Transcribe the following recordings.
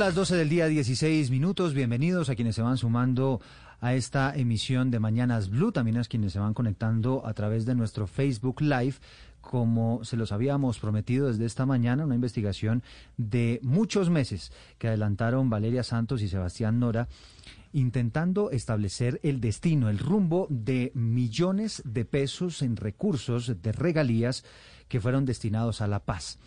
Las 12 del día 16 minutos. Bienvenidos a quienes se van sumando a esta emisión de Mañanas Blue, también a quienes se van conectando a través de nuestro Facebook Live. Como se los habíamos prometido desde esta mañana, una investigación de muchos meses que adelantaron Valeria Santos y Sebastián Nora intentando establecer el destino, el rumbo de millones de pesos en recursos de regalías que fueron destinados a la paz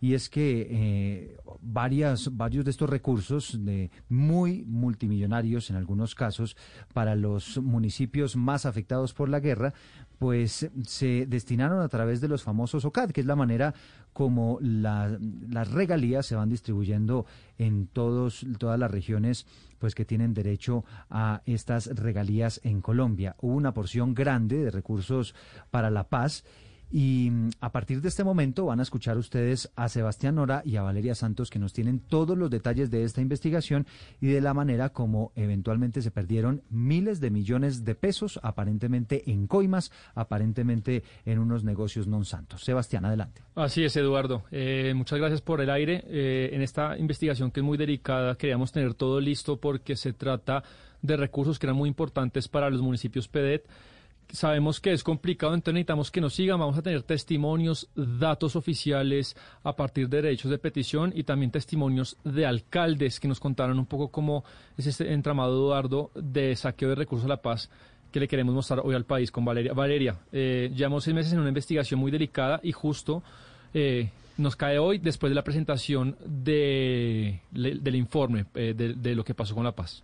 y es que eh, varias, varios de estos recursos, de muy multimillonarios en algunos casos, para los municipios más afectados por la guerra, pues se destinaron a través de los famosos OCAD, que es la manera como las regalías se van distribuyendo en todos, todas las regiones pues que tienen derecho a estas regalías en Colombia. Hubo una porción grande de recursos para la paz y mm, a partir de este momento van a escuchar ustedes a Sebastián Nora y a Valeria Santos que nos tienen todos los detalles de esta investigación y de la manera como eventualmente se perdieron miles de millones de pesos aparentemente en coimas, aparentemente en unos negocios non santos. Sebastián, adelante. Así es, Eduardo. Eh, muchas gracias por el aire. Eh, en esta investigación que es muy delicada, queríamos tener todo listo porque se trata de recursos que eran muy importantes para los municipios PEDET sabemos que es complicado, entonces necesitamos que nos sigan. Vamos a tener testimonios, datos oficiales a partir de derechos de petición y también testimonios de alcaldes que nos contaron un poco cómo es este entramado, Eduardo, de saqueo de recursos a la paz que le queremos mostrar hoy al país con Valeria. Valeria, eh, llevamos seis meses en una investigación muy delicada y justo eh, nos cae hoy después de la presentación de, del informe eh, de lo que pasó con la paz.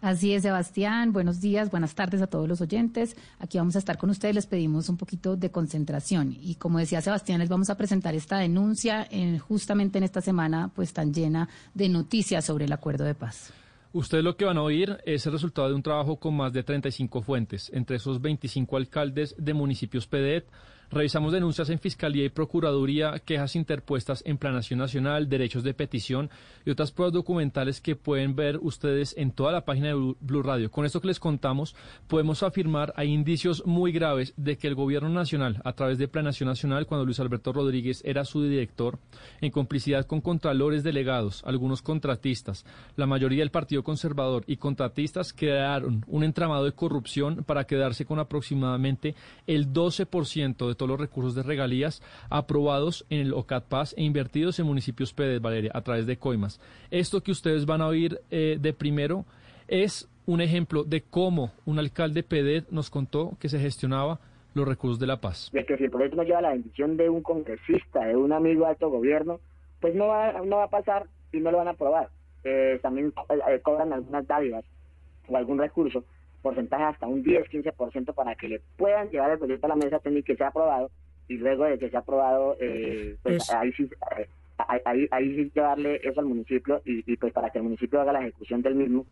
Así es, Sebastián. Buenos días, buenas tardes a todos los oyentes. Aquí vamos a estar con ustedes. Les pedimos un poquito de concentración. Y como decía Sebastián, les vamos a presentar esta denuncia en, justamente en esta semana, pues tan llena de noticias sobre el acuerdo de paz. Ustedes lo que van a oír es el resultado de un trabajo con más de 35 fuentes, entre esos 25 alcaldes de municipios PEDET, Revisamos denuncias en Fiscalía y Procuraduría, quejas interpuestas en Planación Nacional, derechos de petición y otras pruebas documentales que pueden ver ustedes en toda la página de Blue Radio. Con esto que les contamos, podemos afirmar hay indicios muy graves de que el Gobierno Nacional, a través de Planación Nacional, cuando Luis Alberto Rodríguez era su director, en complicidad con contralores delegados, algunos contratistas, la mayoría del Partido Conservador y contratistas, crearon un entramado de corrupción para quedarse con aproximadamente el 12% de todos los recursos de regalías aprobados en el OCAT Paz e invertidos en municipios PEDET, Valeria, a través de coimas. Esto que ustedes van a oír eh, de primero es un ejemplo de cómo un alcalde PEDET nos contó que se gestionaba los recursos de la paz. De que si el proyecto no lleva la bendición de un congresista, de un amigo de alto gobierno, pues no va, no va a pasar y no lo van a aprobar. Eh, también eh, cobran algunas dádivas o algún recurso porcentaje hasta un 10-15% para que le puedan llevar el proyecto a la mesa técnica y sea aprobado y luego de que sea aprobado, eh, pues ahí sí, eh, ahí, ahí sí llevarle eso al municipio y, pues para que el municipio haga la ejecución del mismo.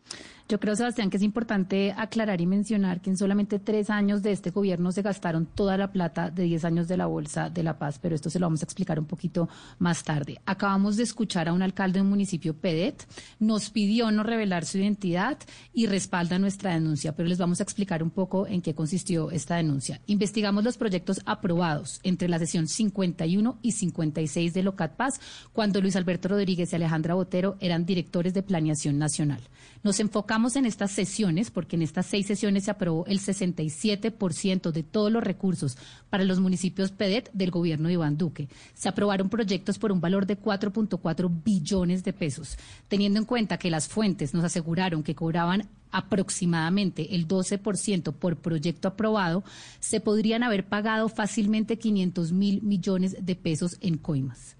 Yo creo, Sebastián, que es importante aclarar y mencionar que en solamente tres años de este gobierno se gastaron toda la plata de diez años de la Bolsa de la Paz, pero esto se lo vamos a explicar un poquito más tarde. Acabamos de escuchar a un alcalde de un municipio, Pedet, nos pidió no revelar su identidad y respalda nuestra denuncia, pero les vamos a explicar un poco en qué consistió esta denuncia. Investigamos los proyectos aprobados entre la sesión 51 y 56 de Locat Paz cuando Luis Alberto Rodríguez y Alejandra Botero eran directores de Planeación Nacional. Nos enfocamos en estas sesiones porque en estas seis sesiones se aprobó el 67% de todos los recursos para los municipios PEDET del gobierno de Iván Duque. Se aprobaron proyectos por un valor de 4.4 billones de pesos, teniendo en cuenta que las fuentes nos aseguraron que cobraban aproximadamente el 12% por proyecto aprobado, se podrían haber pagado fácilmente 500 mil millones de pesos en coimas.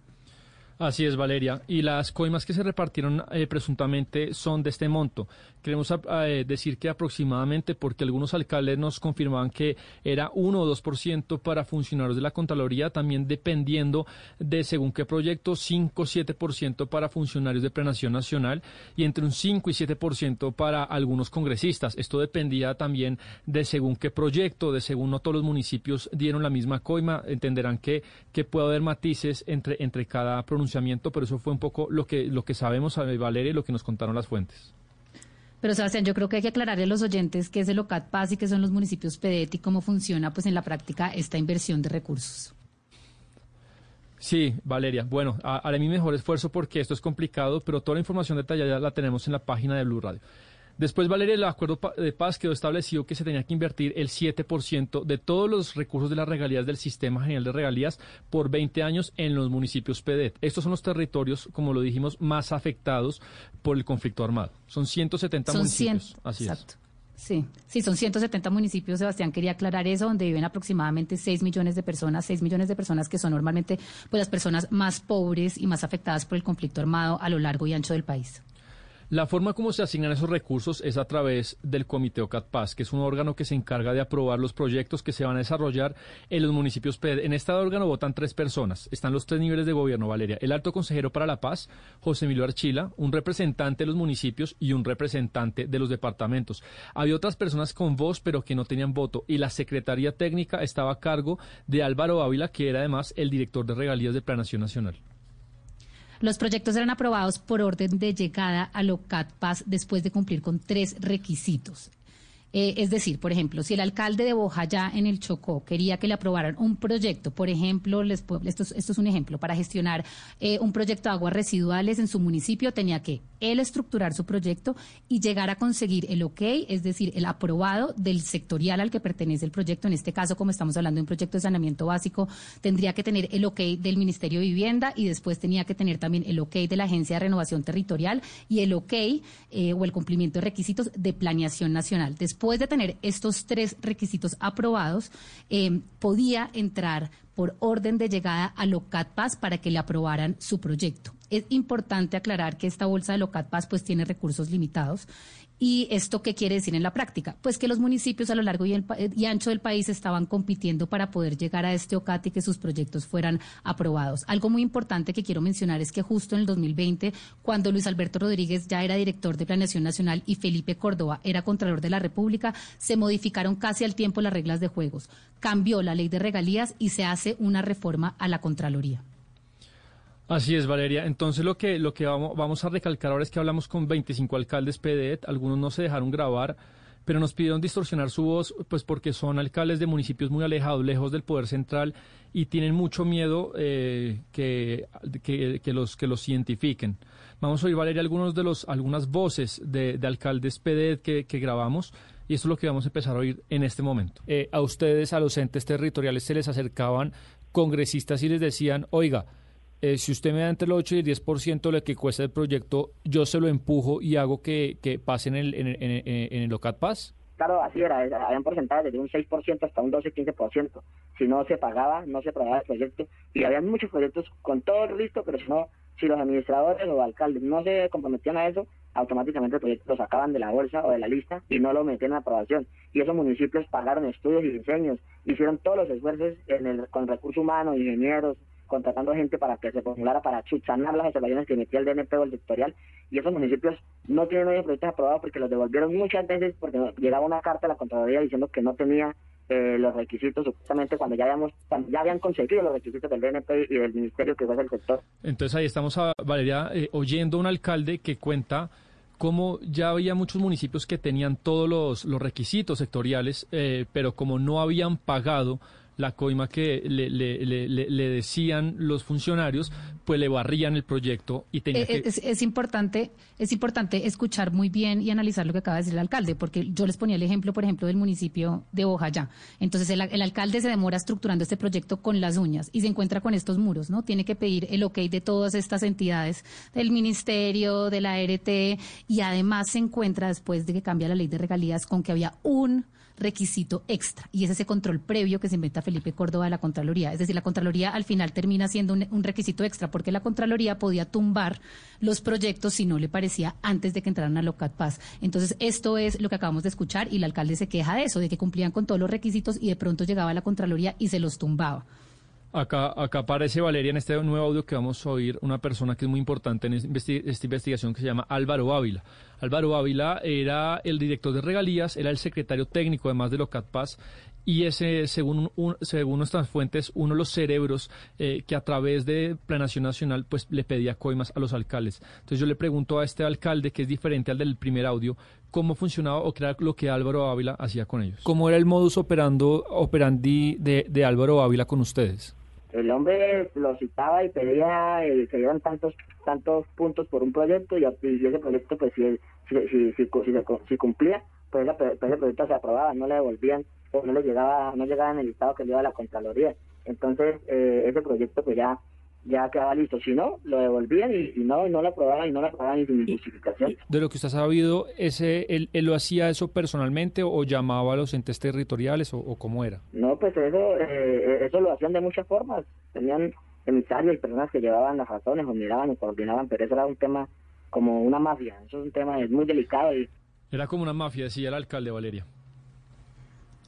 Así es, Valeria. Y las coimas que se repartieron eh, presuntamente son de este monto. Queremos eh, decir que aproximadamente, porque algunos alcaldes nos confirmaban que era 1 o 2% para funcionarios de la Contraloría, también dependiendo de según qué proyecto, 5 o 7% para funcionarios de Prenación Nacional y entre un 5 y 7% para algunos congresistas. Esto dependía también de según qué proyecto, de según no todos los municipios dieron la misma coima. Entenderán que, que puede haber matices entre, entre cada pero eso fue un poco lo que, lo que sabemos, Valeria, y lo que nos contaron las fuentes. Pero Sebastián, yo creo que hay que aclararle a los oyentes qué es el OCAT Paz y qué son los municipios PEDET y cómo funciona pues en la práctica esta inversión de recursos. Sí, Valeria. Bueno, haré mi mejor esfuerzo porque esto es complicado, pero toda la información detallada la tenemos en la página de Blue Radio. Después, Valeria, el acuerdo de paz quedó establecido que se tenía que invertir el 7% de todos los recursos de las regalías del Sistema General de Regalías por 20 años en los municipios PEDET. Estos son los territorios, como lo dijimos, más afectados por el conflicto armado. Son 170 municipios. Así exacto. Sí, sí, son 170 municipios, Sebastián, quería aclarar eso, donde viven aproximadamente 6 millones de personas, 6 millones de personas que son normalmente pues, las personas más pobres y más afectadas por el conflicto armado a lo largo y ancho del país. La forma como se asignan esos recursos es a través del Comité OCATPAS, que es un órgano que se encarga de aprobar los proyectos que se van a desarrollar en los municipios PED. En este órgano votan tres personas. Están los tres niveles de gobierno, Valeria. El alto consejero para la paz, José Emilio Archila, un representante de los municipios y un representante de los departamentos. Había otras personas con voz, pero que no tenían voto. Y la Secretaría Técnica estaba a cargo de Álvaro Ávila, que era además el director de regalías de Planación Nacional. Los proyectos eran aprobados por orden de llegada a LOCATPAS después de cumplir con tres requisitos. Eh, es decir, por ejemplo, si el alcalde de Bojayá en el Chocó quería que le aprobaran un proyecto, por ejemplo, esto, es, un ejemplo, para gestionar eh, un proyecto de aguas residuales en su municipio, tenía que él estructurar su proyecto y llegar a conseguir el ok, es decir, el aprobado del sectorial al que pertenece el proyecto. En este caso, como estamos hablando de un proyecto de saneamiento básico, tendría que tener el ok del Ministerio de Vivienda y después tenía que tener también el ok de la Agencia de Renovación Territorial y el ok eh, o el cumplimiento de requisitos de planeación nacional. Después de tener estos tres requisitos aprobados, eh, podía entrar por orden de llegada a Locatpaz para que le aprobaran su proyecto. Es importante aclarar que esta bolsa de Locatpaz pues tiene recursos limitados ¿Y esto qué quiere decir en la práctica? Pues que los municipios a lo largo y, ancho del país estaban compitiendo para poder llegar a este OCAT y que sus proyectos fueran aprobados. Algo muy importante que quiero mencionar es que justo en el 2020, cuando Luis Alberto Rodríguez ya era director de Planeación Nacional y Felipe Córdoba era Contralor de la República, se modificaron casi al tiempo las reglas de juegos. Cambió la ley de regalías y se hace una reforma a la Contraloría. Así es, Valeria. Entonces lo que, lo que vamos, vamos a recalcar ahora es que hablamos con 25 alcaldes PDET, algunos no se dejaron grabar, pero nos pidieron distorsionar su voz, pues porque son alcaldes de municipios muy alejados, lejos del poder central, y tienen mucho miedo eh, que, que, los, que los identifiquen. Vamos a oír, Valeria, algunos de los, algunas voces de, alcaldes PDET que, que grabamos. Y esto es lo que vamos a empezar a oír en este momento. Eh, a ustedes, a los entes territoriales, se les acercaban congresistas y les decían, oiga, eh, si usted me da entre el 8 y el 10% de lo que cuesta el proyecto, yo se lo empujo y hago que, que pase en el, en, en, en el OCAT Paz? Claro, así era, habían porcentajes de un 6% hasta un 12-15%. Si no se pagaba, no se pagaba el proyecto. Y habían muchos proyectos con todo el listo, pero si no, si los administradores o alcaldes no se comprometían a eso, automáticamente el proyecto lo sacaban de la bolsa o de la lista y no lo metían en aprobación. Y esos municipios pagaron estudios y diseños, hicieron todos los esfuerzos en el, con recursos humanos, ingenieros, contratando gente para que se formulara para chuchanar las observaciones que emitía el DNP o el sectorial y esos municipios no tienen hoy proyectos aprobados porque los devolvieron muchas veces porque llegaba una carta a la Contraloría diciendo que no tenía eh, los requisitos supuestamente cuando ya habíamos ya habían conseguido los requisitos del DNP y del Ministerio que fue el sector. Entonces ahí estamos, a, Valeria, eh, oyendo a un alcalde que cuenta cómo ya había muchos municipios que tenían todos los, los requisitos sectoriales, eh, pero como no habían pagado la coima que le, le, le, le, decían los funcionarios, pues le barrían el proyecto y tenía eh, es, Es, importante, es importante escuchar muy bien y analizar lo que acaba de decir el alcalde, porque yo les ponía el ejemplo, por ejemplo, del municipio de Bojayá. Entonces, el, el alcalde se demora estructurando este proyecto con las uñas y se encuentra con estos muros, ¿no? Tiene que pedir el ok de todas estas entidades, del ministerio, de la ART, y además se encuentra después de que cambia la ley de regalías con que había un requisito extra y es ese control previo que se inventa Felipe Córdoba de la Contraloría. Es decir, la Contraloría al final termina siendo un, requisito extra porque la Contraloría podía tumbar los proyectos si no le parecía antes de que entraran a Locat Paz. Entonces, esto es lo que acabamos de escuchar y el alcalde se queja de eso, de que cumplían con todos los requisitos y de pronto llegaba la Contraloría y se los tumbaba. Acá, aparece Valeria en este nuevo audio que vamos a oír una persona que es muy importante en esta investigación que se llama Álvaro Ávila. Álvaro Ávila era el director de regalías, era el secretario técnico además de Locatpaz y ese, según, según nuestras fuentes, uno de los cerebros eh, que a través de Planación Nacional pues le pedía coimas a los alcaldes. Entonces yo le pregunto a este alcalde, que es diferente al del primer audio, cómo funcionaba o qué era lo que Álvaro Ávila hacía con ellos. ¿Cómo era el modus operandi de Álvaro Ávila con ustedes? El hombre lo citaba y pedía eh, que dieran tantos tantos puntos por un proyecto y, ese proyecto pues si, si, si, si, cumplía pues, pues ese, proyecto se aprobaba no le devolvían no le llegaba no llegaba en el estado que le iba a la contraloría. Entonces eh, ese proyecto pues ya ya quedaba listo. Si no, lo devolvían y, no, no lo aprobaban y no lo aprobaban ni sin justificación. De lo que usted ha sabido, ese, él, él, lo hacía eso personalmente o llamaba a los entes territoriales o, cómo era? No, pues eso, eh, eso lo hacían de muchas formas. Tenían emisarios y personas que llevaban las razones o miraban y coordinaban, pero eso era un tema como una mafia. Eso es un tema muy delicado. Y... Era como una mafia, decía el alcalde Valeria.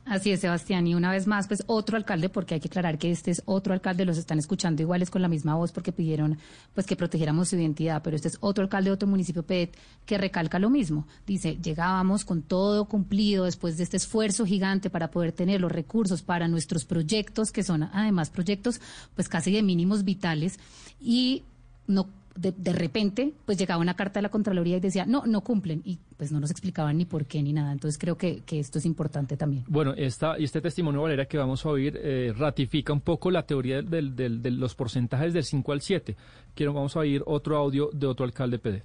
Así es, Sebastián. Y una vez más, pues otro alcalde, porque hay que aclarar que este es otro alcalde, los están escuchando iguales con la misma voz porque pidieron pues que protegiéramos su identidad, pero este es otro alcalde de otro municipio PET que recalca lo mismo. Dice, llegábamos con todo cumplido después de este esfuerzo gigante para poder tener los recursos para nuestros proyectos, que son además proyectos pues casi de mínimos vitales, y no de, repente, pues llegaba una carta de la Contraloría y decía, no, no cumplen. Y pues no nos explicaban ni por qué ni nada. Entonces creo que, esto es importante también. Bueno, esta, y este testimonio, Valeria, que vamos a oír, eh, ratifica un poco la teoría del, de los porcentajes del 5 al 7. Quiero, vamos a oír otro audio de otro alcalde PEDET.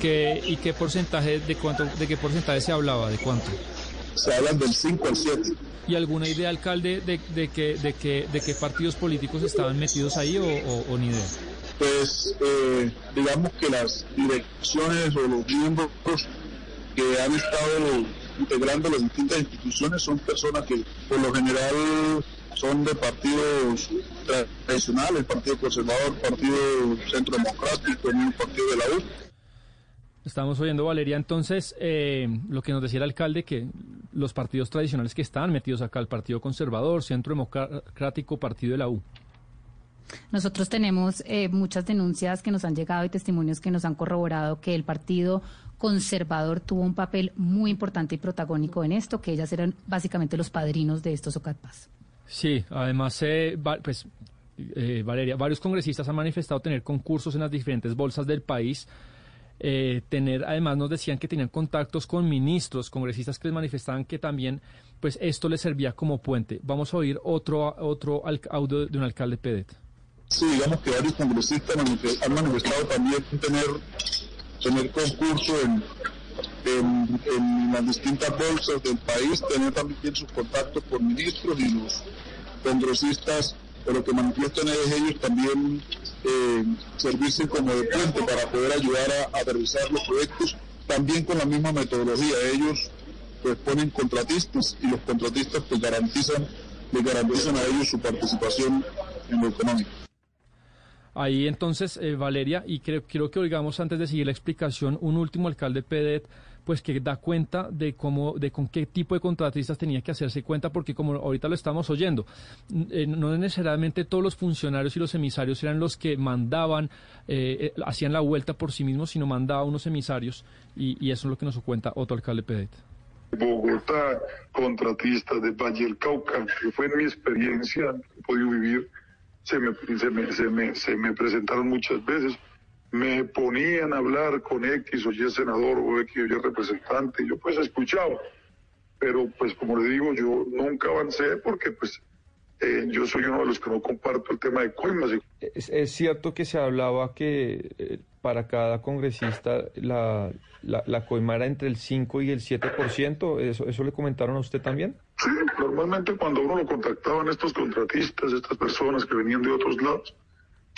¿Qué, ¿Y qué porcentaje, de cuánto, de qué porcentaje se hablaba? ¿De cuánto? Se hablan del 5 al 7. ¿Y alguna idea, alcalde, de, de, que, de, que, de qué partidos políticos estaban metidos ahí o ni idea? Pues eh, digamos que las direcciones o los miembros que han estado integrando las distintas instituciones son personas que por lo general son de partidos tradicionales, Partido Conservador, Partido Centro Democrático, el Partido de la U. Estamos oyendo, Valeria, entonces, eh, lo que nos decía el alcalde, que los partidos tradicionales que están metidos acá, el Partido Conservador, Centro Democrático, Partido de la U. Nosotros tenemos eh, muchas denuncias que nos han llegado y testimonios que nos han corroborado que el partido conservador tuvo un papel muy importante y protagónico en esto, que ellas eran básicamente los padrinos de estos OCATPAS. Sí, además, eh, pues, eh, Valeria, varios congresistas han manifestado tener concursos en las diferentes bolsas del país. tener, además nos decían que tenían contactos con ministros, congresistas que les manifestaban que también, pues esto les servía como puente. Vamos a oír otro, otro audio de un alcalde PEDET. Sí, digamos que varios congresistas han manifestado también tener, tener concurso en, en, las distintas bolsas del país, tener también sus contactos con ministros y los congresistas, pero que manifiestan es ellos también eh, servirse como de puente para poder ayudar a, a los proyectos, también con la misma metodología. Ellos pues ponen contratistas y los contratistas pues garantizan, les garantizan a ellos su participación en lo económico. Ahí entonces, eh, Valeria, y creo, quiero que oigamos antes de seguir la explicación, un último alcalde PEDET, pues que da cuenta de cómo, de con qué tipo de contratistas tenía que hacerse cuenta, porque como ahorita lo estamos oyendo, eh, no necesariamente todos los funcionarios y los emisarios eran los que mandaban, eh, hacían la vuelta por sí mismos, sino mandaba unos emisarios, y, eso es lo que nos cuenta otro alcalde PEDET. Bogotá, contratistas de Valle del Cauca, que fue mi experiencia, he podido vivir se me, se me, se me, se me presentaron muchas veces. Me ponían a hablar con X o Y senador o X o Y representante. Yo pues escuchaba. Pero pues como le digo, yo nunca avancé porque pues eh, yo soy uno de los que no comparto el tema de coimas. Es, cierto que se hablaba que eh, para cada congresista la, la, la, entre el 5 y el 7%. ¿Eso, ¿Eso le comentaron a usted también? Sí, normalmente cuando uno lo contactaban estos contratistas, estas personas que venían de otros lados,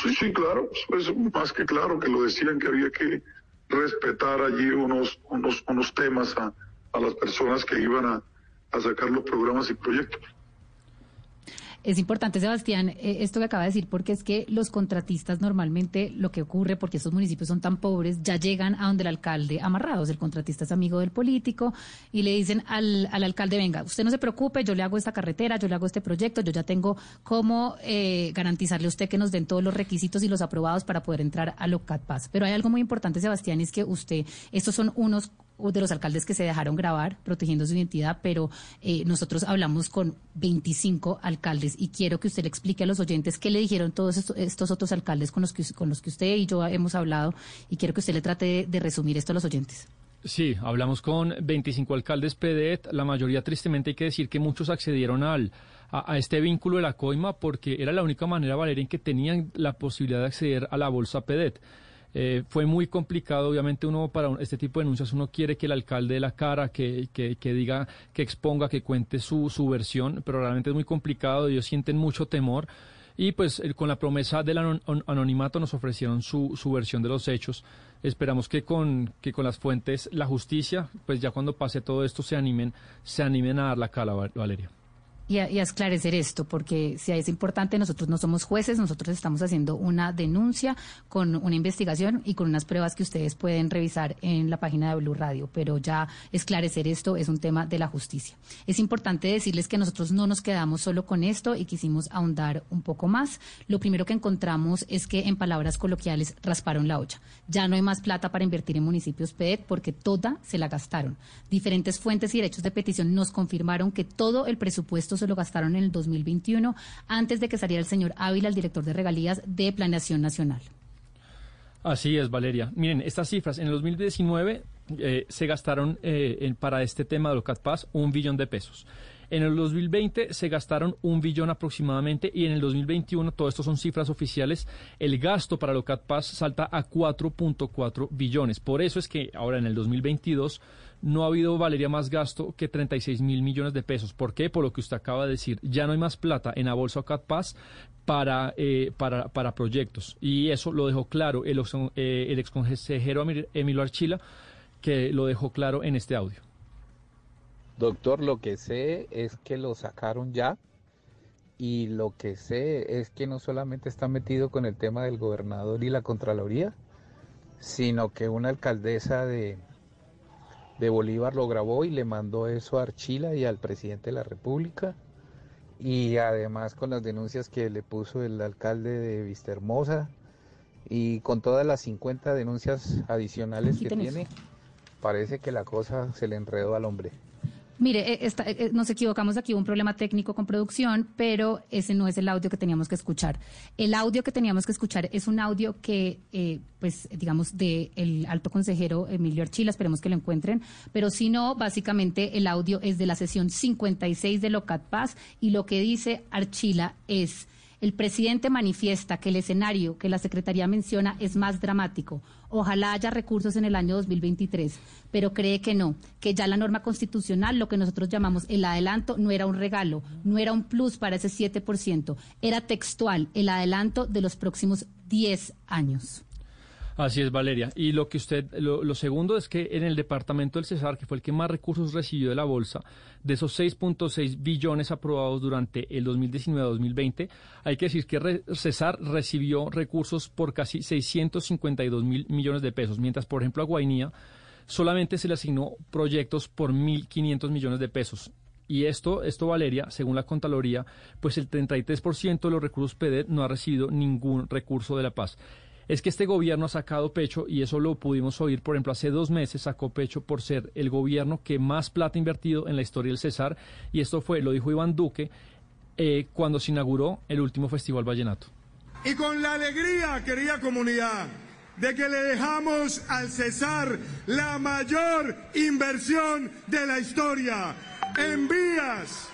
sí, sí, claro, pues, es más que claro que lo decían que había que respetar allí unos, unos, unos temas a, a las personas que iban a, a sacar los programas y proyectos. Es importante, Sebastián, eh, esto que acaba de decir, porque es que los contratistas normalmente lo que ocurre, porque estos municipios son tan pobres, ya llegan a donde el alcalde amarrados. El contratista es amigo del político y le dicen al, al alcalde, venga, usted no se preocupe, yo le hago esta carretera, yo le hago este proyecto, yo ya tengo cómo eh, garantizarle a usted que nos den todos los requisitos y los aprobados para poder entrar a Locat Paz. Pero hay algo muy importante, Sebastián, es que usted, estos son unos de los alcaldes que se dejaron grabar protegiendo su identidad, pero eh, nosotros hablamos con 25 alcaldes y quiero que usted le explique a los oyentes qué le dijeron todos estos, otros alcaldes con los, que, con los que usted y yo hemos hablado y quiero que usted le trate de, resumir esto a los oyentes. Sí, hablamos con 25 alcaldes PDET, la mayoría tristemente hay que decir que muchos accedieron al, a, este vínculo de la coima porque era la única manera, Valeria, en que tenían la posibilidad de acceder a la bolsa PEDET. Eh, fue muy complicado, obviamente uno para este tipo de denuncias uno quiere que el alcalde de la cara, que, que, que diga, que exponga, que cuente su, su versión, pero realmente es muy complicado, ellos sienten mucho temor y pues con la promesa del anonimato nos ofrecieron su, su versión de los hechos. Esperamos que con, que con las fuentes, la justicia, pues ya cuando pase todo esto se animen, se animen a dar la cala, Valeria y a, esclarecer esto, porque si es importante, nosotros no somos jueces, nosotros estamos haciendo una denuncia con una investigación y con unas pruebas que ustedes pueden revisar en la página de Blue Radio, pero ya esclarecer esto es un tema de la justicia. Es importante decirles que nosotros no nos quedamos solo con esto y quisimos ahondar un poco más. Lo primero que encontramos es que, en palabras coloquiales, rasparon la olla. Ya no hay más plata para invertir en municipios PED porque toda se la gastaron. Diferentes fuentes y derechos de petición nos confirmaron que todo el presupuesto lo gastaron en el 2021, antes de que saliera el señor Ávila, el director de regalías de Planeación Nacional. Así es, Valeria. Miren, estas cifras, en el 2019 eh, se gastaron eh, para este tema de Locat Paz un billón de pesos. En el 2020 se gastaron un billón aproximadamente y en el 2021, todo esto son cifras oficiales, el gasto para Locat Paz salta a 4.4 billones. Por eso es que ahora en el 2022 no ha habido, Valeria, más gasto que 36 mil millones de pesos. ¿Por qué? Por lo que usted acaba de decir. Ya no hay más plata en la bolsa CatPass para, eh, para, para proyectos. Y eso lo dejó claro el, eh, el exconsejero Emilio Archila, que lo dejó claro en este audio. Doctor, lo que sé es que lo sacaron ya. Y lo que sé es que no solamente está metido con el tema del gobernador y la Contraloría, sino que una alcaldesa de, de Bolívar lo grabó y le mandó eso a Archila y al presidente de la República. Y además con las denuncias que le puso el alcalde de Vistahermosa y con todas las 50 denuncias adicionales que tiene, parece que la cosa se le enredó al hombre. Mire, eh, eh, nos equivocamos aquí, hubo un problema técnico con producción, pero ese no es el audio que teníamos que escuchar. El audio que teníamos que escuchar es un audio que, eh, pues, digamos, del alto consejero Emilio Archila, esperemos que lo encuentren, pero si no, básicamente el audio es de la sesión 56 de Locat Paz y lo que dice Archila es... El presidente manifiesta que el escenario que la Secretaría menciona es más dramático. Ojalá haya recursos en el año 2023, pero cree que no, que ya la norma constitucional, lo que nosotros llamamos el adelanto, no era un regalo, no era un plus para ese 7%, era textual, el adelanto de los próximos 10 años. Así es, Valeria. Y lo que usted, lo, segundo es que en el departamento del Cesar, que fue el que más recursos recibió de la bolsa, de esos 6.6 billones aprobados durante el 2019-2020, hay que decir que Cesar recibió recursos por casi 652 mil millones de pesos, mientras, por ejemplo, a Guainía solamente se le asignó proyectos por 1.500 millones de pesos. Y esto, esto, Valeria, según la Contraloría, pues el 33% de los recursos PEDET no ha recibido ningún recurso de la paz es que este gobierno ha sacado pecho, y eso lo pudimos oír, por ejemplo, hace dos meses sacó pecho por ser el gobierno que más plata ha invertido en la historia del Cesar, y esto fue, lo dijo Iván Duque, eh, cuando se inauguró el último Festival Vallenato. Y con la alegría, querida comunidad, de que le dejamos al Cesar la mayor inversión de la historia en vías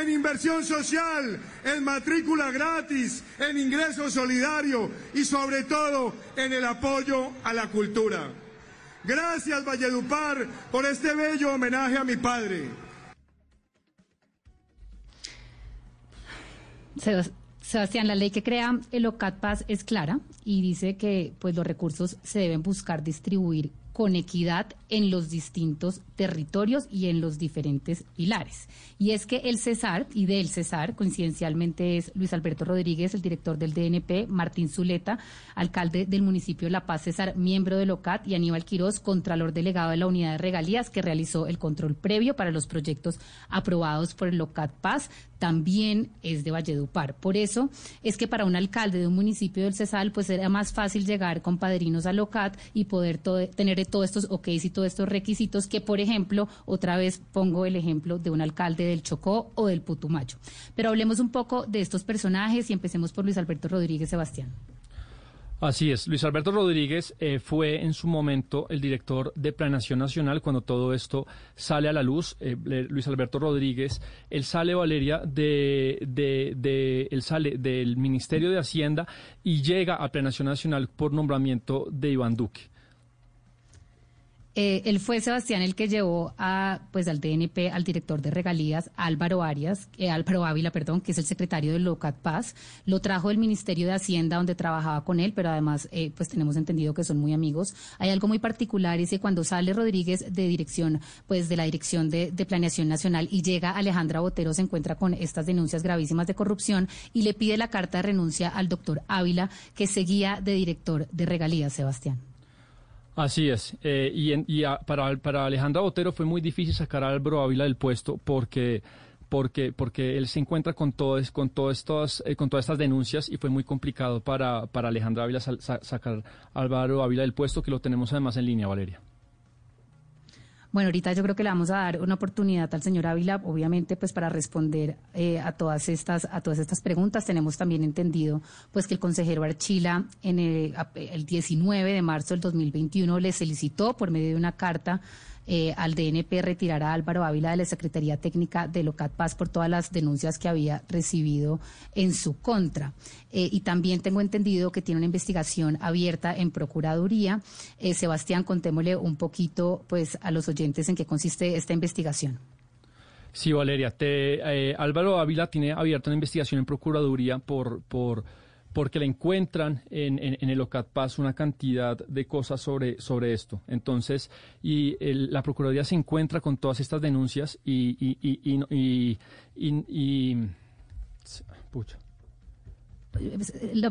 en inversión social, en matrícula gratis, en ingreso solidario y sobre todo en el apoyo a la cultura. Gracias Valledupar por este bello homenaje a mi padre. Sebastián, la ley que crea el OCAT Paz es clara y dice que pues los recursos se deben buscar distribuir con equidad en los distintos territorios y en los diferentes pilares. Y es que el Cesar, y del Cesar, coincidencialmente es Luis Alberto Rodríguez, el director del DNP, Martín Zuleta, alcalde del municipio La Paz Cesar, miembro del OCAT, y Aníbal Quirós, contralor delegado de la unidad de regalías, que realizó el control previo para los proyectos aprobados por el OCAT Paz, también es de Valledupar. Por eso es que para un alcalde de un municipio del Cesal, pues era más fácil llegar con padrinos al OCAT y poder tener todos estos OKs y todos estos requisitos que, por ejemplo, otra vez pongo el ejemplo de un alcalde del Chocó o del Putumayo. Pero hablemos un poco de estos personajes y empecemos por Luis Alberto Rodríguez Sebastián. Así es, Luis Alberto Rodríguez eh, fue en su momento el director de Planación Nacional cuando todo esto sale a la luz. Eh, Luis Alberto Rodríguez, él sale, Valeria, de, de, sale del Ministerio de Hacienda y llega a Planación Nacional por nombramiento de Iván Duque. Eh, él fue Sebastián el que llevó a, pues, al DNP al director de regalías, Álvaro Arias, eh, Álvaro Ávila, perdón, que es el secretario del LOCAT Paz. Lo trajo del Ministerio de Hacienda, donde trabajaba con él, pero además, eh, pues tenemos entendido que son muy amigos. Hay algo muy particular, es que cuando sale Rodríguez de dirección, pues de la Dirección de, de Planeación Nacional y llega Alejandra Botero, se encuentra con estas denuncias gravísimas de corrupción y le pide la carta de renuncia al doctor Ávila, que seguía de director de regalías, Sebastián. Así es. Eh, y, para, para Alejandra Botero fue muy difícil sacar a Álvaro Ávila del puesto porque porque porque él se encuentra con todas con todas estas eh, con todas estas denuncias y fue muy complicado para para Alejandra Ávila sacar a Álvaro Ávila del puesto que lo tenemos además en línea Valeria. Bueno, ahorita yo creo que le vamos a dar una oportunidad al señor Ávila, obviamente, pues para responder eh, a todas estas a todas estas preguntas. Tenemos también entendido, pues que el consejero Archila en el, el 19 de marzo del 2021 le solicitó por medio de una carta eh, al DNP retirar a Álvaro Ávila de la Secretaría Técnica de Locat Paz por todas las denuncias que había recibido en su contra. Eh, y también tengo entendido que tiene una investigación abierta en Procuraduría. Eh, Sebastián, contémosle un poquito pues, a los oyentes en qué consiste esta investigación. Sí, Valeria. Te, Álvaro Ávila tiene abierta una investigación en Procuraduría por, por porque le encuentran en, en, el OCAT Paz una cantidad de cosas sobre, sobre esto. Entonces, y la Procuraduría se encuentra con todas estas denuncias y, y, y, pucha.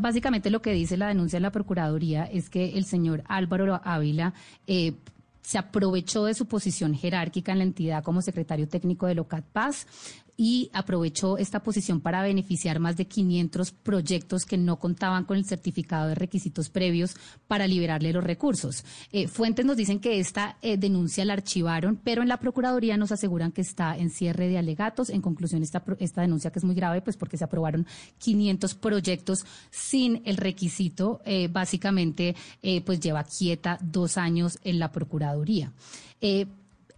Básicamente lo que dice la denuncia de la Procuraduría es que el señor Álvaro Ávila eh, se aprovechó de su posición jerárquica en la entidad como secretario técnico de Locat Paz, y aprovechó esta posición para beneficiar más de 500 proyectos que no contaban con el certificado de requisitos previos para liberarle los recursos. Eh, fuentes nos dicen que esta eh, denuncia la archivaron, pero en la Procuraduría nos aseguran que está en cierre de alegatos. En conclusión, esta, denuncia que es muy grave, pues porque se aprobaron 500 proyectos sin el requisito, eh, básicamente, pues lleva quieta dos años en la Procuraduría.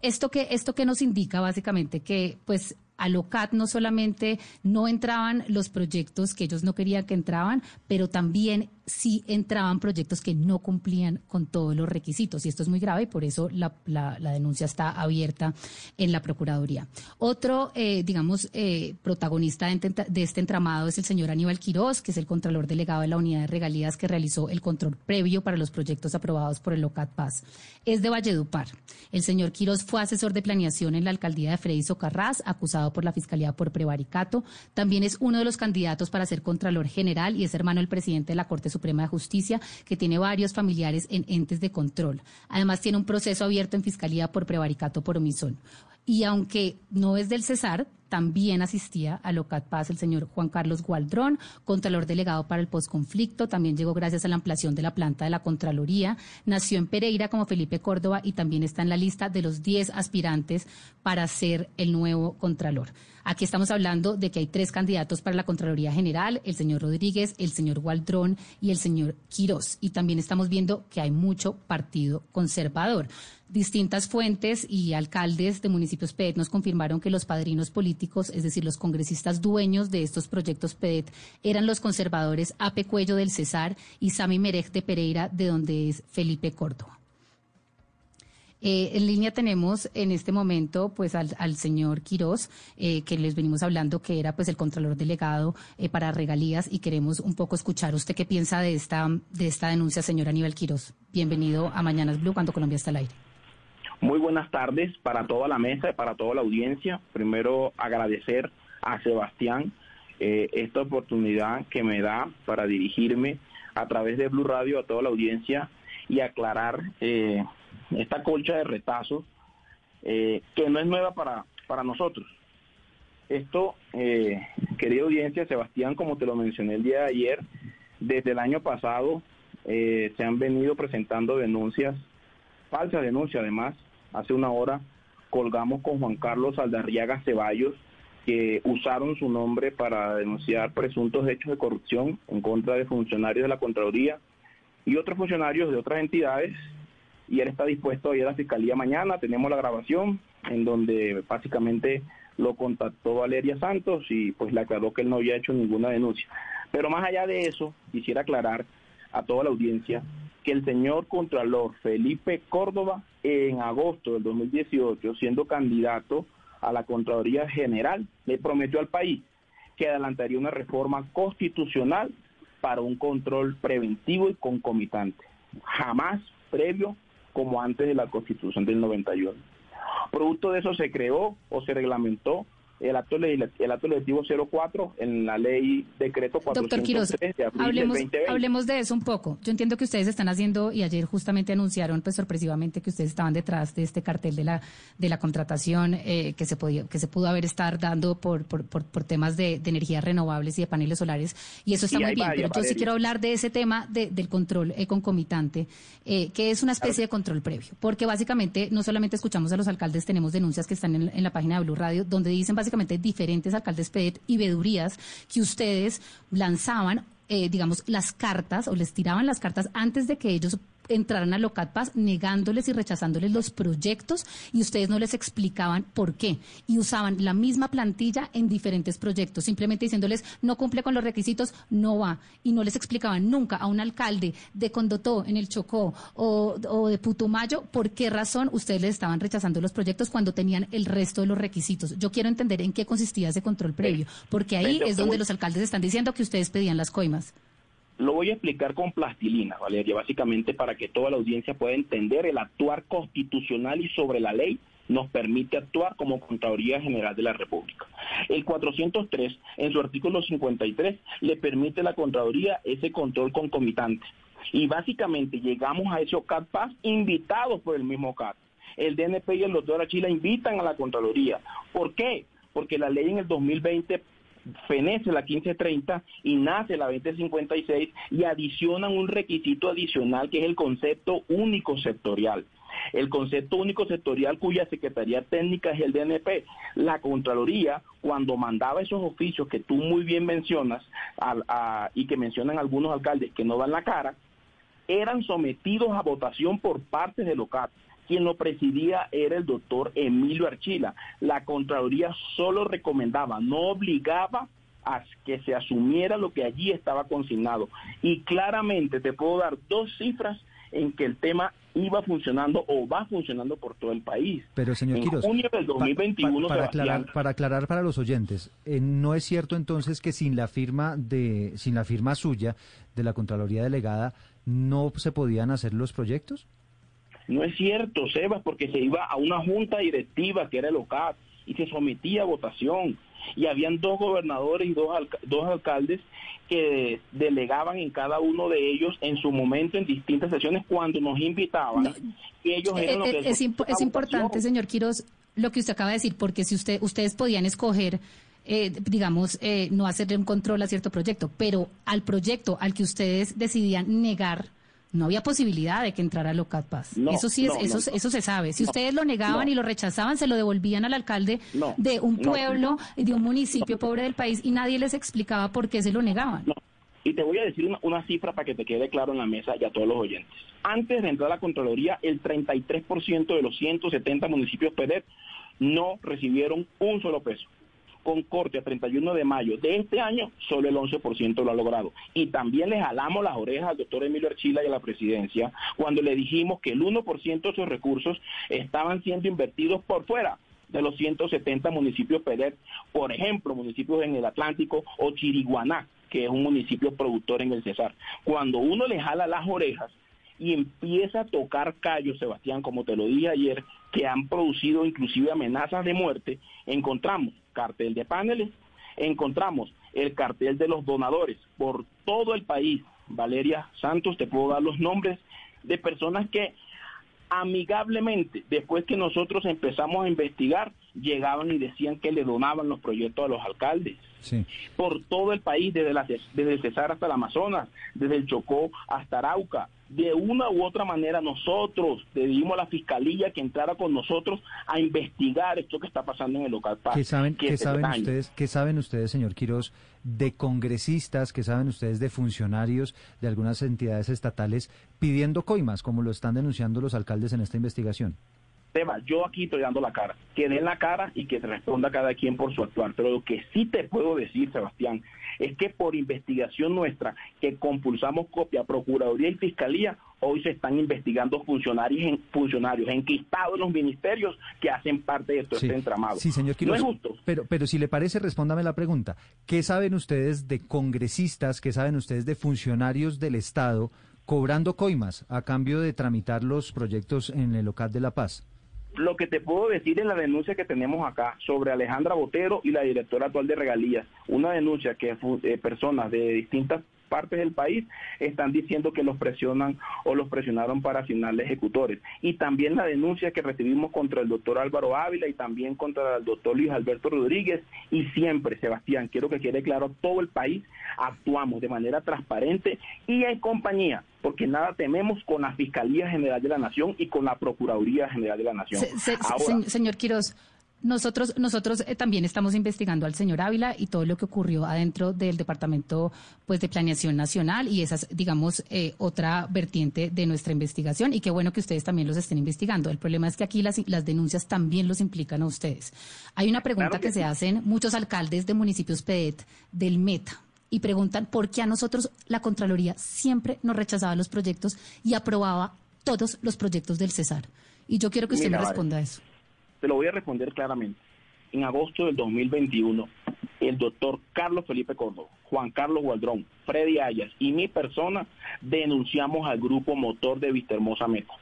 esto que, esto que nos indica básicamente que pues a LOCAT no solamente no entraban los proyectos que ellos no querían que entraban, pero también sí entraban proyectos que no cumplían con todos los requisitos. Y esto es muy grave por eso la, denuncia está abierta en la Procuraduría. Otro, eh, digamos, eh, protagonista de, este entramado es el señor Aníbal Quirós, que es el Contralor Delegado de la Unidad de Regalías que realizó el control previo para los proyectos aprobados por el LOCAT Paz. Es de Valledupar. El señor Quirós fue asesor de planeación en la alcaldía de Freddy Socarrás, acusado por la Fiscalía por prevaricato. También es uno de los candidatos para ser Contralor General y es hermano del presidente de la Corte Suprema de Justicia, que tiene varios familiares en entes de control. Además, tiene un proceso abierto en Fiscalía por prevaricato por omisión. Y aunque no es del Cesar, también asistía a Locat Paz el señor Juan Carlos Gualdrón, Contralor Delegado para el Postconflicto, también llegó gracias a la ampliación de la planta de la Contraloría, nació en Pereira como Felipe Córdoba y también está en la lista de los 10 aspirantes para ser el nuevo Contralor. Aquí estamos hablando de que hay tres candidatos para la Contraloría General, el señor Rodríguez, el señor Gualdrón y el señor Quirós. Y también estamos viendo que hay mucho partido conservador. Distintas fuentes y alcaldes de municipios PEDET nos confirmaron que los padrinos políticos, es decir, los congresistas dueños de estos proyectos PEDET, eran los conservadores Ape Cuello del Cesar y Sami Merech de Pereira, de donde es Felipe Córdoba. Eh, en línea tenemos en este momento pues al, señor Quirós, eh, que les venimos hablando que era pues el Contralor Delegado eh, para regalías y queremos un poco escuchar usted qué piensa de esta, de esta denuncia, señor Aníbal Quirós. Bienvenido a Mañanas Blue cuando Colombia está al aire. Muy buenas tardes para toda la mesa y para toda la audiencia. Primero agradecer a Sebastián esta oportunidad que me da para dirigirme a través de Blue Radio a toda la audiencia y aclarar eh, esta colcha de retazos eh, que no es nueva para, para nosotros. Esto, eh, querida audiencia, Sebastián, como te lo mencioné el día de ayer, desde el año pasado se han venido presentando denuncias, falsas denuncias además. Hace una hora colgamos con Juan Carlos Aldarriaga Ceballos, que usaron su nombre para denunciar presuntos hechos de corrupción en contra de funcionarios de la Contraloría y otros funcionarios de otras entidades. Y él está dispuesto a ir a la Fiscalía mañana. Tenemos la grabación en donde básicamente lo contactó Valeria Santos y pues le aclaró que él no había hecho ninguna denuncia. Pero más allá de eso, quisiera aclarar a toda la audiencia que el señor Contralor Felipe Córdoba en agosto del 2018, siendo candidato a la Contraloría General, le prometió al país que adelantaría una reforma constitucional para un control preventivo y concomitante, jamás previo como antes de la Constitución del 91. Producto de eso se creó o se reglamentó el acto, el acto legislativo 04 en la ley decreto 403 de abril hablemos, hablemos de eso un poco. Yo entiendo que ustedes están haciendo y ayer justamente anunciaron pues sorpresivamente que ustedes estaban detrás de este cartel de la de la contratación eh, que se podía que se pudo haber estar dando por por, por, temas de, energías renovables y de paneles solares. Y eso está muy bien, pero yo sí quiero hablar de ese tema del control eh, concomitante eh, que es una especie de control previo, porque básicamente no solamente escuchamos a los alcaldes, tenemos denuncias que están en, en la página de Blue Radio donde dicen básicamente diferentes alcaldes PED y vedurías que ustedes lanzaban eh, digamos, las cartas o les tiraban las cartas antes de que ellos entraran a Locat Paz negándoles y rechazándoles los proyectos y ustedes no les explicaban por qué. Y usaban la misma plantilla en diferentes proyectos, simplemente diciéndoles no cumple con los requisitos, no va. Y no les explicaban nunca a un alcalde de Condotó en el Chocó o, o de Putumayo por qué razón ustedes les estaban rechazando los proyectos cuando tenían el resto de los requisitos. Yo quiero entender en qué consistía ese control previo, porque ahí es donde los alcaldes están diciendo que ustedes pedían las coimas. Lo voy a explicar con plastilina, Valeria, básicamente para que toda la audiencia pueda entender el actuar constitucional y sobre la ley nos permite actuar como Contraloría General de la República. El 403, en su artículo 53, le permite a la Contraloría ese control concomitante. Y básicamente llegamos a ese OCAT Paz invitados por el mismo OCAT. El DNP y el doctor Achila invitan a la Contraloría. ¿Por qué? Porque la ley en el 2020 fenece la 1530 y nace la 2056 y adicionan un requisito adicional que es el concepto único sectorial. El concepto único sectorial cuya Secretaría Técnica es el DNP. La Contraloría, cuando mandaba esos oficios que tú muy bien mencionas y que mencionan algunos alcaldes que no dan la cara, eran sometidos a votación por parte de local quien lo presidía era el doctor Emilio Archila. La Contraloría solo recomendaba, no obligaba a que se asumiera lo que allí estaba consignado. Y claramente te puedo dar dos cifras en que el tema iba funcionando o va funcionando por todo el país. Pero señor en junio del 2021 para, aclarar, para aclarar para los oyentes, eh, no es cierto entonces que sin la firma de sin la firma suya de la Contraloría delegada no se podían hacer los proyectos? No es cierto, Sebas, porque se iba a una junta directiva que era el OCAT y se sometía a votación. Y habían dos gobernadores y dos, dos alcaldes que delegaban en cada uno de ellos en su momento en distintas sesiones cuando nos invitaban. Y ellos eran los eh, que es, es importante, señor Quiroz, lo que usted acaba de decir, porque si usted ustedes podían escoger eh, digamos, eh, no hacer un control a cierto proyecto, pero al proyecto al que ustedes decidían negar no había posibilidad de que entrara Locat Paz. eso sí, es, eso, eso se sabe. Si ustedes lo negaban y lo rechazaban, se lo devolvían al alcalde de un pueblo, de un municipio pobre del país y nadie les explicaba por qué se lo negaban. Y te voy a decir una, cifra para que te quede claro en la mesa y a todos los oyentes. Antes de entrar a la Contraloría, el 33% de los 170 municipios PEDET no recibieron un solo peso. Con corte a 31 de mayo de este año, solo el 11% lo ha logrado. Y también le jalamos las orejas al doctor Emilio Archila y a la presidencia cuando le dijimos que el 1% de esos recursos estaban siendo invertidos por fuera de los 170 municipios PEDET, por ejemplo, municipios en el Atlántico o Chiriguaná, que es un municipio productor en el Cesar. Cuando uno le jala las orejas y empieza a tocar callos, Sebastián, como te lo dije ayer, que han producido inclusive amenazas de muerte, encontramos cartel de paneles, encontramos el cartel de los donadores por todo el país. Valeria Santos, te puedo dar los nombres de personas que amigablemente, después que nosotros empezamos a investigar, llegaban y decían que le donaban los proyectos a los alcaldes. Por todo el país, desde, la, desde el Cesar hasta el Amazonas, desde el Chocó hasta Arauca, de una u otra manera nosotros pedimos a la fiscalía que entrara con nosotros a investigar esto que está pasando en el local ¿Qué saben, ¿qué saben ustedes, qué saben ustedes, señor Quiroz, de congresistas, qué saben ustedes de funcionarios de algunas entidades estatales pidiendo coimas, como lo están denunciando los alcaldes en esta investigación? Tema, yo aquí estoy dando la cara, que den la cara y que responda cada quien por su actuar. Pero lo que sí te puedo decir, Sebastián, es que por investigación nuestra, que compulsamos copia, Procuraduría y Fiscalía, hoy se están investigando funcionarios, en, funcionarios enquistados en los ministerios que hacen parte de todo este entramado. Sí, señor Quiroz, no es justo. Pero, pero si le parece, respóndame la pregunta. ¿Qué saben ustedes de congresistas, qué saben ustedes de funcionarios del Estado cobrando coimas a cambio de tramitar los proyectos en el local de La Paz? Lo que te puedo decir en la denuncia que tenemos acá sobre Alejandra Botero y la directora actual de Regalías, una denuncia que eh, personas de distintas partes del país están diciendo que los presionan o los presionaron para asignar ejecutores. Y también la denuncia que recibimos contra el doctor Álvaro Ávila y también contra el doctor Luis Alberto Rodríguez. Y siempre, Sebastián, quiero que quede claro, todo el país actuamos de manera transparente y en compañía porque nada tememos con la Fiscalía General de la Nación y con la Procuraduría General de la Nación. señor Quiroz, nosotros, nosotros eh, también estamos investigando al señor Ávila y todo lo que ocurrió adentro del Departamento pues, de Planeación Nacional y esa es, digamos, eh, otra vertiente de nuestra investigación y qué bueno que ustedes también los estén investigando. El problema es que aquí las, las denuncias también los implican a ustedes. Hay una pregunta que, se hacen muchos alcaldes de municipios PEDET del META y preguntan por qué a nosotros la Contraloría siempre nos rechazaba los proyectos y aprobaba todos los proyectos del Cesar. Y yo quiero que usted me responda a eso. Te lo voy a responder claramente. En agosto del 2021, el doctor Carlos Felipe Córdoba, Juan Carlos Gualdrón, Freddy Ayas y mi persona denunciamos al grupo motor de Vistahermosa Meta,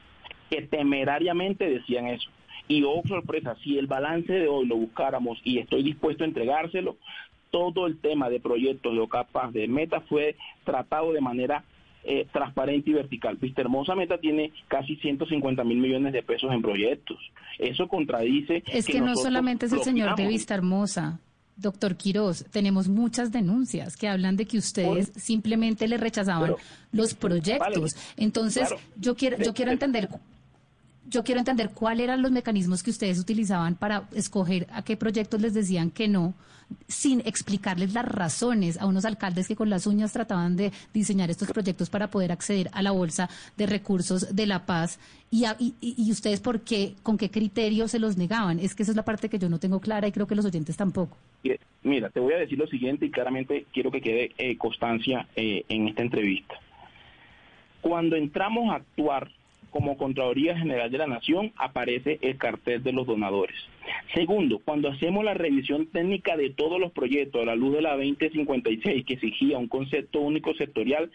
que temerariamente decían eso. Y oh sorpresa, si el balance de hoy lo buscáramos y estoy dispuesto a entregárselo, todo el tema de proyectos de OCAPAS de Meta fue tratado de manera eh, transparente y vertical. Vista Hermosa Meta tiene casi 150 mil millones de pesos en proyectos. Eso contradice. Es que, no solamente es el señor de Vista Hermosa. Doctor Quiroz, tenemos muchas denuncias que hablan de que ustedes simplemente le rechazaban los proyectos. Entonces, yo quiero, yo quiero entender yo quiero entender cuáles eran los mecanismos que ustedes utilizaban para escoger a qué proyectos les decían que no, sin explicarles las razones a unos alcaldes que con las uñas trataban de diseñar estos proyectos para poder acceder a la bolsa de recursos de la paz y, y, ustedes por qué, con qué criterio se los negaban. Es que esa es la parte que yo no tengo clara y creo que los oyentes tampoco. Mira, te voy a decir lo siguiente y claramente quiero que quede eh, constancia eh, en esta entrevista. Cuando entramos a actuar como Contraloría General de la Nación aparece el cartel de los donadores. Segundo, cuando hacemos la revisión técnica de todos los proyectos a la luz de la 2056 que exigía un concepto único sectorial,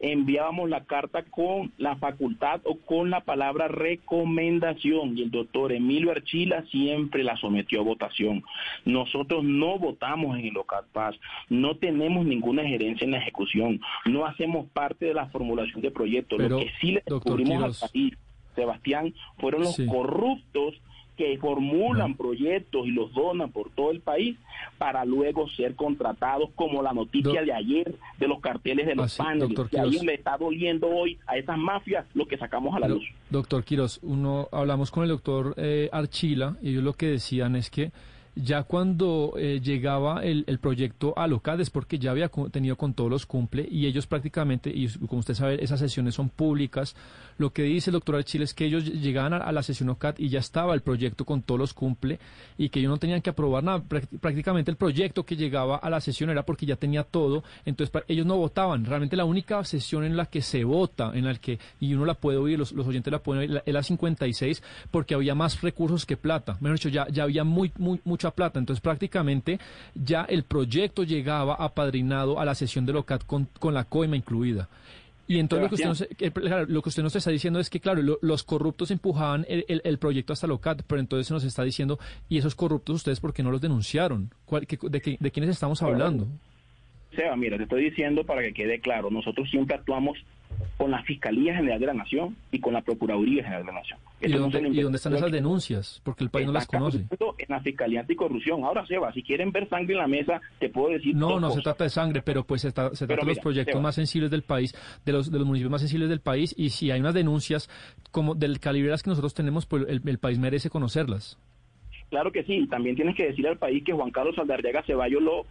enviábamos la carta con la facultad o con la palabra recomendación y el doctor Emilio Archila siempre la sometió a votación. Nosotros no votamos en el local paz, no tenemos ninguna gerencia en la ejecución, no hacemos parte de la formulación de proyectos. Lo que sí le descubrimos al país, Sebastián, fueron los corruptos que formulan proyectos y los donan por todo el país para luego ser contratados, como la noticia de ayer de los carteles de los ah, paneles. Que ahí le está doliendo hoy a esas mafias lo que sacamos a la luz. Doctor Quiroz, uno hablamos con el doctor eh, Archila y ellos lo que decían es que Ya cuando eh, llegaba el, el, proyecto a Locades, porque ya había tenido con todos los cumple y ellos prácticamente, y como usted sabe, esas sesiones son públicas, lo que dice el doctor Chile es que ellos llegaban a, la sesión OCAD y ya estaba el proyecto con todos los cumple y que ellos no tenían que aprobar nada. Prácticamente el proyecto que llegaba a la sesión era porque ya tenía todo, entonces ellos no votaban. Realmente la única sesión en la que se vota, en la que, y uno la puede oír, los, los oyentes la pueden oír, es la 56, porque había más recursos que plata. Mejor dicho, ya, ya había muy, muy, mucha plata. Entonces prácticamente ya el proyecto llegaba apadrinado a la sesión de OCAD con, con la coima incluida. Y entonces lo que, usted nos, lo que usted nos está diciendo es que, claro, los corruptos empujaban el, proyecto hasta LOCAT, pero entonces se nos está diciendo, ¿y esos corruptos ustedes por qué no los denunciaron? de, de, quiénes estamos hablando? Seba, mira, te estoy diciendo para que quede claro, nosotros siempre actuamos con la Fiscalía General de la Nación y con la Procuraduría General de la Nación. ¿Y dónde, están esas denuncias? Porque el país no las conoce. En la Fiscalía Anticorrupción. Ahora, Seba, si quieren ver sangre en la mesa, te puedo decir. No, no se trata de sangre, pero pues se, trata de los proyectos más sensibles del país, de los, de los municipios más sensibles del país, y si hay unas denuncias como del calibre las que nosotros tenemos, pues el, el país merece conocerlas. Claro que sí, también tienes que decir al país que Juan Carlos Saldarriaga Ceballos lo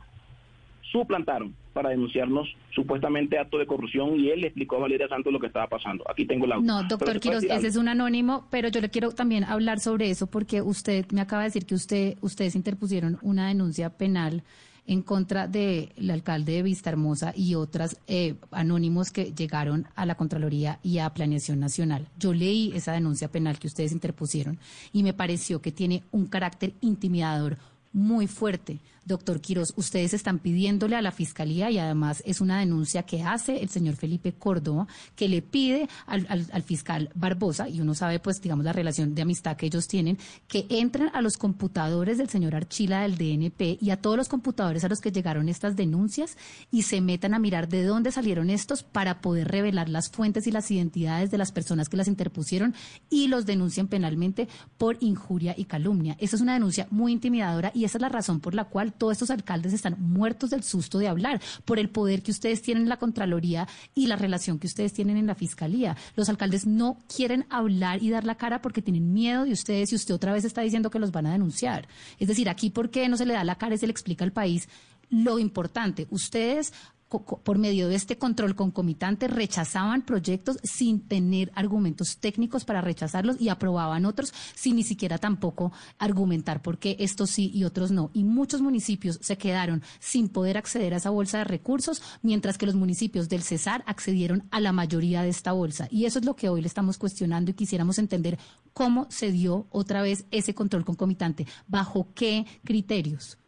suplantaron para denunciarnos supuestamente acto de corrupción y él le explicó a Valeria Santos lo que estaba pasando. Aquí tengo la... No, doctor Quiroz, ese es un anónimo, pero yo le quiero también hablar sobre eso porque usted me acaba de decir que usted ustedes interpusieron una denuncia penal en contra del alcalde de Vista Hermosa y otras eh, anónimos que llegaron a la Contraloría y a Planeación Nacional. Yo leí esa denuncia penal que ustedes interpusieron y me pareció que tiene un carácter intimidador muy fuerte. Doctor Quiroz, ustedes están pidiéndole a la Fiscalía y además es una denuncia que hace el señor Felipe Córdoba, que le pide al, al, fiscal Barbosa, y uno sabe pues digamos la relación de amistad que ellos tienen, que entren a los computadores del señor Archila del DNP y a todos los computadores a los que llegaron estas denuncias y se metan a mirar de dónde salieron estos para poder revelar las fuentes y las identidades de las personas que las interpusieron y los denuncien penalmente por injuria y calumnia. Esa es una denuncia muy intimidadora y esa es la razón por la cual todos estos alcaldes están muertos del susto de hablar por el poder que ustedes tienen en la Contraloría y la relación que ustedes tienen en la Fiscalía. Los alcaldes no quieren hablar y dar la cara porque tienen miedo de ustedes y usted otra vez está diciendo que los van a denunciar. Es decir, aquí, ¿por qué no se le da la cara y se le explica al país lo importante? Ustedes por medio de este control concomitante rechazaban proyectos sin tener argumentos técnicos para rechazarlos y aprobaban otros sin ni siquiera tampoco argumentar por qué estos sí y otros no. Y muchos municipios se quedaron sin poder acceder a esa bolsa de recursos, mientras que los municipios del Cesar accedieron a la mayoría de esta bolsa. Y eso es lo que hoy le estamos cuestionando y quisiéramos entender cómo se dio otra vez ese control concomitante, bajo qué criterios.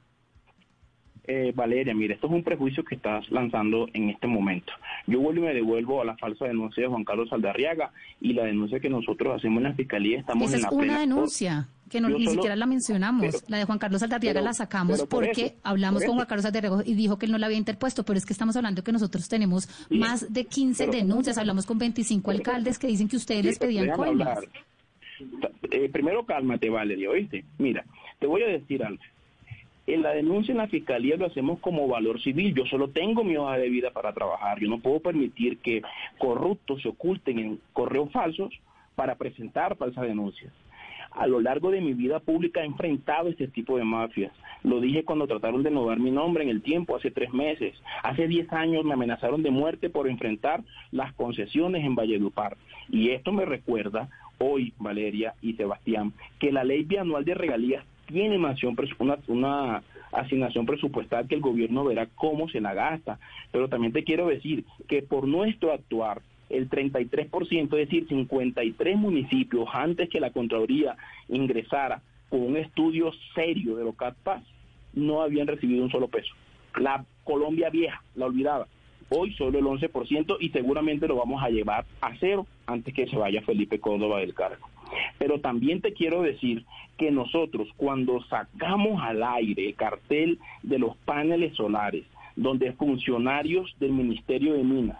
Eh, Valeria, mire, esto es un prejuicio que estás lanzando en este momento. Yo vuelvo y me devuelvo a la falsa denuncia de Juan Carlos Saldarriaga y la denuncia que nosotros hacemos en la Fiscalía. Estamos Esa en es una denuncia que no, ni siquiera la mencionamos. la de Juan Carlos Saldarriaga la sacamos porque hablamos con Juan Carlos Saldarriaga y dijo que él no la había interpuesto, pero es que estamos hablando que nosotros tenemos más de 15 denuncias, hablamos con 25 alcaldes que dicen que ustedes les pedían coimas. Eh, primero cálmate, Valeria, ¿oíste? Mira, te voy a decir algo. En la denuncia en la fiscalía lo hacemos como valor civil. Yo solo tengo mi hoja de vida para trabajar. Yo no puedo permitir que corruptos se oculten en correos falsos para presentar falsas denuncias. A lo largo de mi vida pública he enfrentado este tipo de mafias. Lo dije cuando trataron de innovar mi nombre en el tiempo, hace tres meses. Hace diez años me amenazaron de muerte por enfrentar las concesiones en Valledupar. Y esto me recuerda hoy, Valeria y Sebastián, que la ley bianual de regalías tiene una, una asignación presupuestal que el gobierno verá cómo se la gasta. Pero también te quiero decir que por nuestro actuar, el 33%, es decir, 53 municipios antes que la Contraloría ingresara con un estudio serio de lo CATPAS, no habían recibido un solo peso. La Colombia vieja, la olvidaba. Hoy solo el 11% y seguramente lo vamos a llevar a cero antes que se vaya Felipe Córdoba del cargo. Pero también te quiero decir que nosotros cuando sacamos al aire el cartel de los paneles solares, donde funcionarios del Ministerio de Minas,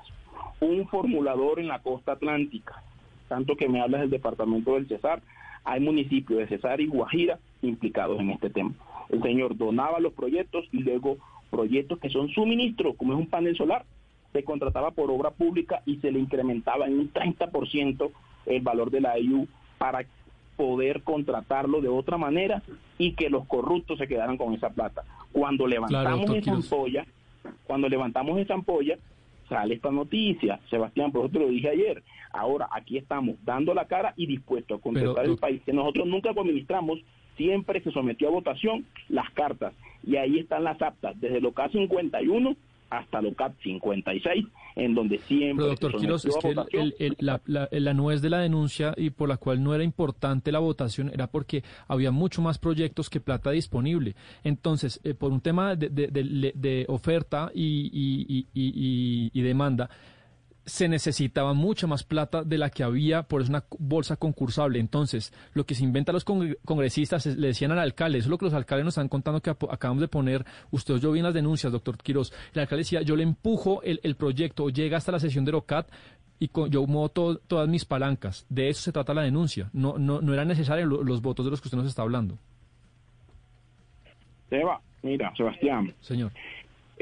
un formulador en la costa atlántica, tanto que me hablas del departamento del Cesar, hay municipios de Cesar y Guajira implicados en este tema. El señor donaba los proyectos y luego proyectos que son suministros, como es un panel solar, se contrataba por obra pública y se le incrementaba en un 30% el valor de la EU para poder contratarlo de otra manera y que los corruptos se quedaran con esa plata. Cuando levantamos esa ampolla, cuando levantamos esa ampolla, sale esta noticia, Sebastián, por eso te lo dije ayer. Ahora aquí estamos dando la cara y dispuestos a contestar el país, que nosotros nunca administramos, siempre se sometió a votación las cartas y ahí están las aptas, desde lo K 51 hasta lo CAP 56, en donde siempre... Pero doctor Quiroz, es que la, la, nuez de la denuncia y por la cual no era importante la votación era porque había mucho más proyectos que plata disponible. Entonces, eh, por un tema de, de, oferta y, y, y, y demanda, se necesitaba mucha más plata de la que había, por eso una bolsa concursable. Entonces, lo que se inventan los congresistas le decían al alcalde, eso es lo que los alcaldes nos están contando que acabamos de poner, usted yo vi en las denuncias, doctor Quiroz, el alcalde decía, yo le empujo el, proyecto, llega hasta la sesión de ROCAT y yo muevo todas mis palancas. De eso se trata la denuncia. No, no, no eran necesarios los votos de los que usted nos está hablando. Seba, mira, Sebastián. Señor.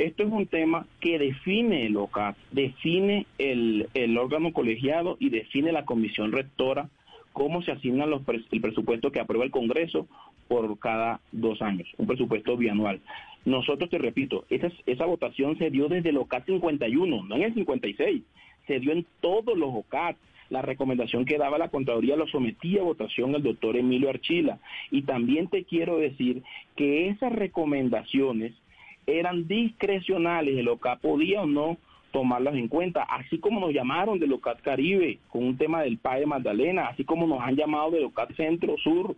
Esto es un tema que define el OCAT, define el, órgano colegiado y define la comisión rectora cómo se asignan los el presupuesto que aprueba el Congreso por cada dos años, un presupuesto bianual. Nosotros, te repito, esa, esa votación se dio desde el OCAT 51, no en el 56, se dio en todos los OCAT. La recomendación que daba la Contraloría lo sometía a votación el doctor Emilio Archila. Y también te quiero decir que esas recomendaciones eran discrecionales, el OCAT podía o no tomarlas en cuenta, así como nos llamaron del OCAT Caribe con un tema del PAE de Magdalena, así como nos han llamado del OCAT Centro Sur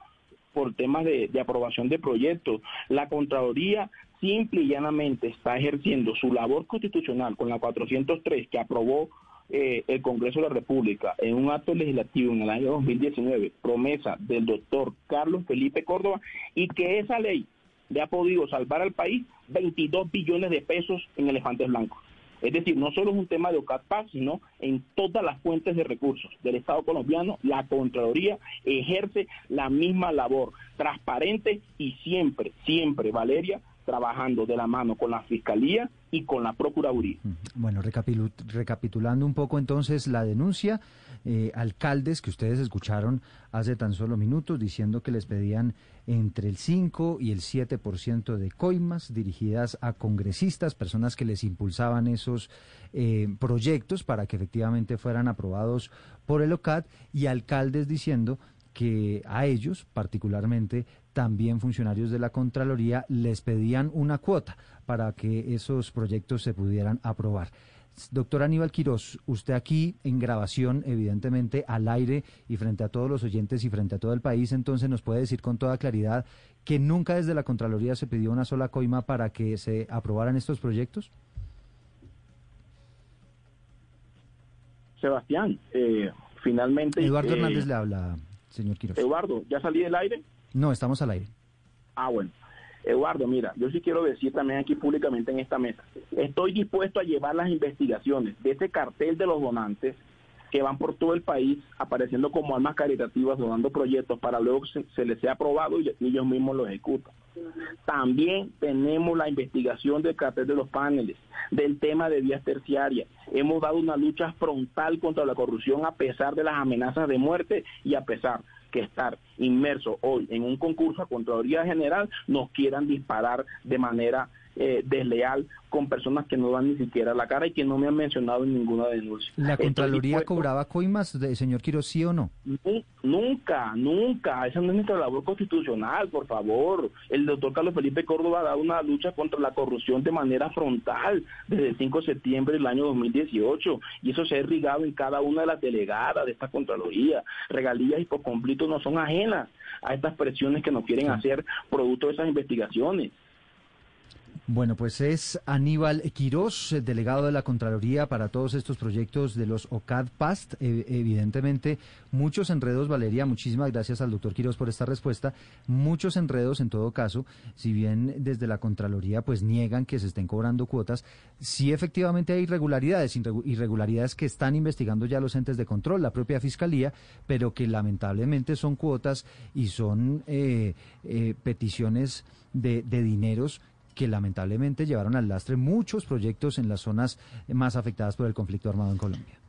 por temas de, aprobación de proyectos. La Contraloría simple y llanamente está ejerciendo su labor constitucional con la 403 que aprobó eh, el Congreso de la República en un acto legislativo en el año 2019, promesa del doctor Carlos Felipe Córdoba, y que esa ley le ha podido salvar al país 22 billones de pesos en elefantes blancos. Es decir, no solo es un tema de OCATPAC, sino en todas las fuentes de recursos del Estado colombiano, la Contraloría ejerce la misma labor, transparente y siempre, siempre, Valeria, trabajando de la mano con la Fiscalía y con la Procuraduría. Bueno, recapitulando un poco entonces la denuncia, eh, alcaldes que ustedes escucharon hace tan solo minutos diciendo que les pedían entre el 5 y el 7% de coimas dirigidas a congresistas, personas que les impulsaban esos eh, proyectos para que efectivamente fueran aprobados por el OCAD y alcaldes diciendo que a ellos, particularmente también funcionarios de la Contraloría, les pedían una cuota para que esos proyectos se pudieran aprobar. Doctor Aníbal Quirós, usted aquí en grabación, evidentemente al aire y frente a todos los oyentes y frente a todo el país, entonces nos puede decir con toda claridad que nunca desde la Contraloría se pidió una sola coima para que se aprobaran estos proyectos. Sebastián, eh, finalmente... Eduardo eh, Hernández le habla, señor Quirós. Eduardo, ¿ya salí del aire? No, estamos al aire. Ah, bueno. Eduardo, mira, yo sí quiero decir también aquí públicamente en esta mesa, estoy dispuesto a llevar las investigaciones de ese cartel de los donantes que van por todo el país apareciendo como almas caritativas donando proyectos para luego se, se les sea aprobado y, ellos mismos lo ejecutan. También tenemos la investigación del cartel de los paneles, del tema de vías terciarias. Hemos dado una lucha frontal contra la corrupción a pesar de las amenazas de muerte y a pesar que estar inmerso hoy en un concurso a Contraloría General nos quieran disparar de manera eh, desleal con personas que no dan ni siquiera la cara y que no me han mencionado en ninguna denuncia. ¿La Contraloría cobraba coimas, de, señor Quiroz, sí o no? Nunca, nunca. Esa no es nuestra labor constitucional, por favor. El doctor Carlos Felipe Córdoba ha dado una lucha contra la corrupción de manera frontal desde el 5 de septiembre del año 2018 y eso se ha irrigado en cada una de las delegadas de esta Contraloría. Regalías y por completo no son ajenas a estas presiones que nos quieren hacer producto de esas investigaciones. Bueno, pues es Aníbal Quirós, delegado de la Contraloría para todos estos proyectos de los OCAD PAST. E, evidentemente, muchos enredos, Valeria, muchísimas gracias al doctor Quirós por esta respuesta. Muchos enredos en todo caso, si bien desde la Contraloría pues niegan que se estén cobrando cuotas, sí efectivamente hay irregularidades, irregularidades que están investigando ya los entes de control, la propia Fiscalía, pero que lamentablemente son cuotas y son eh, eh, peticiones de, de dineros que lamentablemente llevaron al lastre muchos proyectos en las zonas más afectadas por el conflicto armado en Colombia.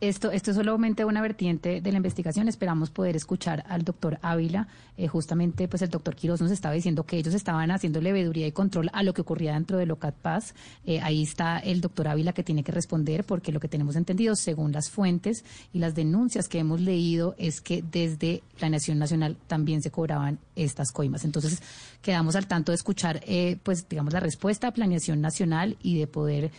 Esto, esto es solamente una vertiente de la investigación. Esperamos poder escuchar al doctor Ávila. Eh, justamente, pues el doctor Quiroz nos estaba diciendo que ellos estaban haciendo leveduría y control a lo que ocurría dentro de Locat Paz. Eh, ahí está el doctor Ávila que tiene que responder, porque lo que tenemos entendido, según las fuentes y las denuncias que hemos leído, es que desde la Nación Nacional también se cobraban estas coimas. Entonces, quedamos al tanto de escuchar, eh, pues, digamos, la respuesta a Planeación Nacional y de poder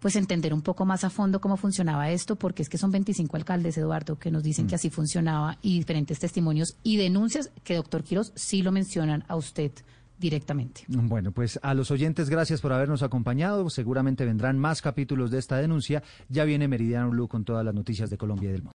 pues entender un poco más a fondo cómo funcionaba esto, porque es que son 25 alcaldes, Eduardo, que nos dicen que mm. así funcionaba y diferentes testimonios y denuncias que, doctor Quiroz, sí lo mencionan a usted directamente. Bueno, pues a los oyentes, gracias por habernos acompañado. Seguramente vendrán más capítulos de esta denuncia. Ya viene Meridiano Blue con todas las noticias de Colombia y del mundo.